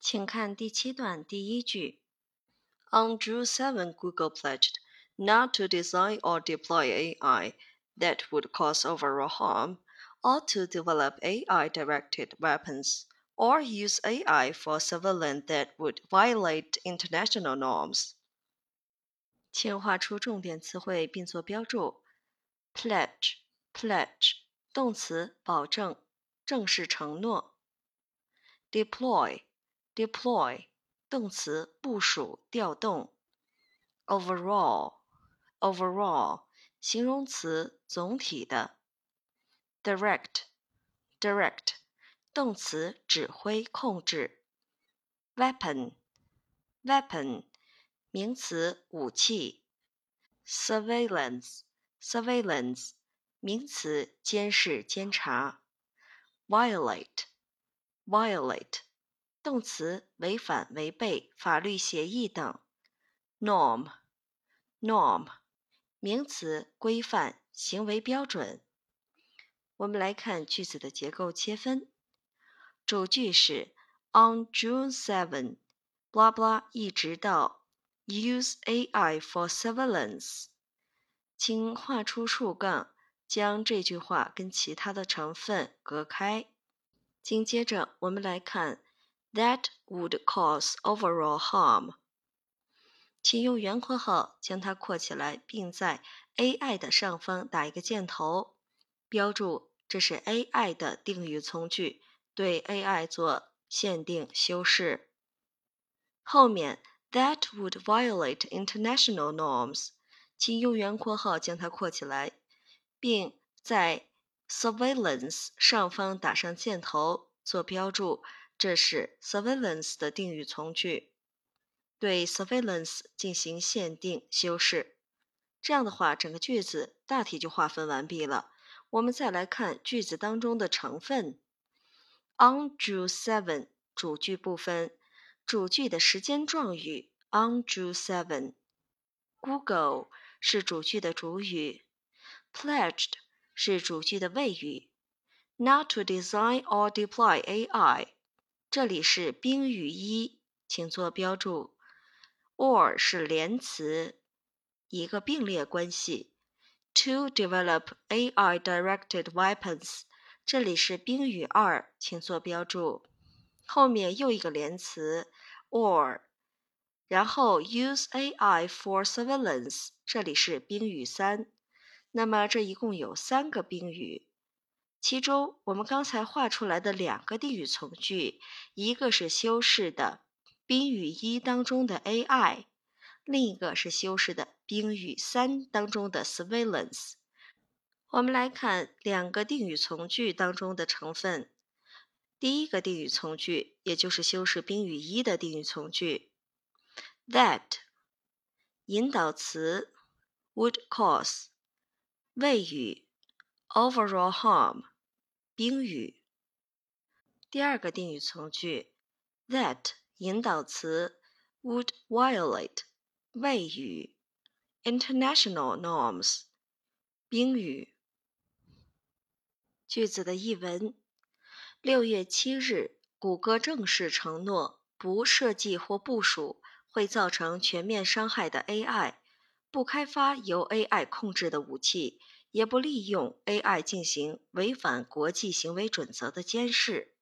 请看第七段第一句。On June 7, Google pledged not to design or deploy AI that would cause overall harm, or to develop AI-directed weapons, or use AI for surveillance that would violate international norms. 请画出重点词汇并做标注。Pledge，pledge，动词，保证，正式承诺。Deploy。 deploy 动词部署调动，overall overall 形容词总体的，direct direct 动词指挥控制，weapon weapon 名词武器，surveillance surveillance 名词监视监察，violate violate 动词违反、违背法律协议等。norm，norm，名词规范、行为标准。我们来看句子的结构切分。主句是 On June seven，blah blah，一直到 Use AI for surveillance。请画出竖杠，将这句话跟其他的成分隔开。紧接着，我们来看。That would cause overall harm。请用圆括号将它括起来，并在 AI 的上方打一个箭头，标注这是 AI 的定语从句，对 AI 做限定修饰。后面 that would violate international norms，请用圆括号将它括起来，并在 surveillance 上方打上箭头，做标注。这是 surveillance 的定语从句，对 surveillance 进行限定修饰。这样的话，整个句子大体就划分完毕了。我们再来看句子当中的成分。On June seven 主句部分，主句的时间状语 on June seven。Google 是主句的主语，pledged 是主句的谓语，not to design or deploy AI。这里是宾语一，请做标注。or 是连词，一个并列关系。To develop AI-directed weapons，这里是宾语二，请做标注。后面又一个连词 or，然后 use AI for surveillance，这里是宾语三。那么这一共有三个宾语。其中，我们刚才画出来的两个定语从句，一个是修饰的宾语一当中的 AI，另一个是修饰的宾语三当中的 surveillance。我们来看两个定语从句当中的成分。第一个定语从句，也就是修饰宾语一的定语从句，that 引导词 would cause 谓语 overall harm。宾语。第二个定语从句，that 引导词，would violate 谓语，international norms 宾语。句子的译文：六月七日，谷歌正式承诺不设计或部署会造成全面伤害的 AI，不开发由 AI 控制的武器。也不利用 AI 进行违反国际行为准则的监视。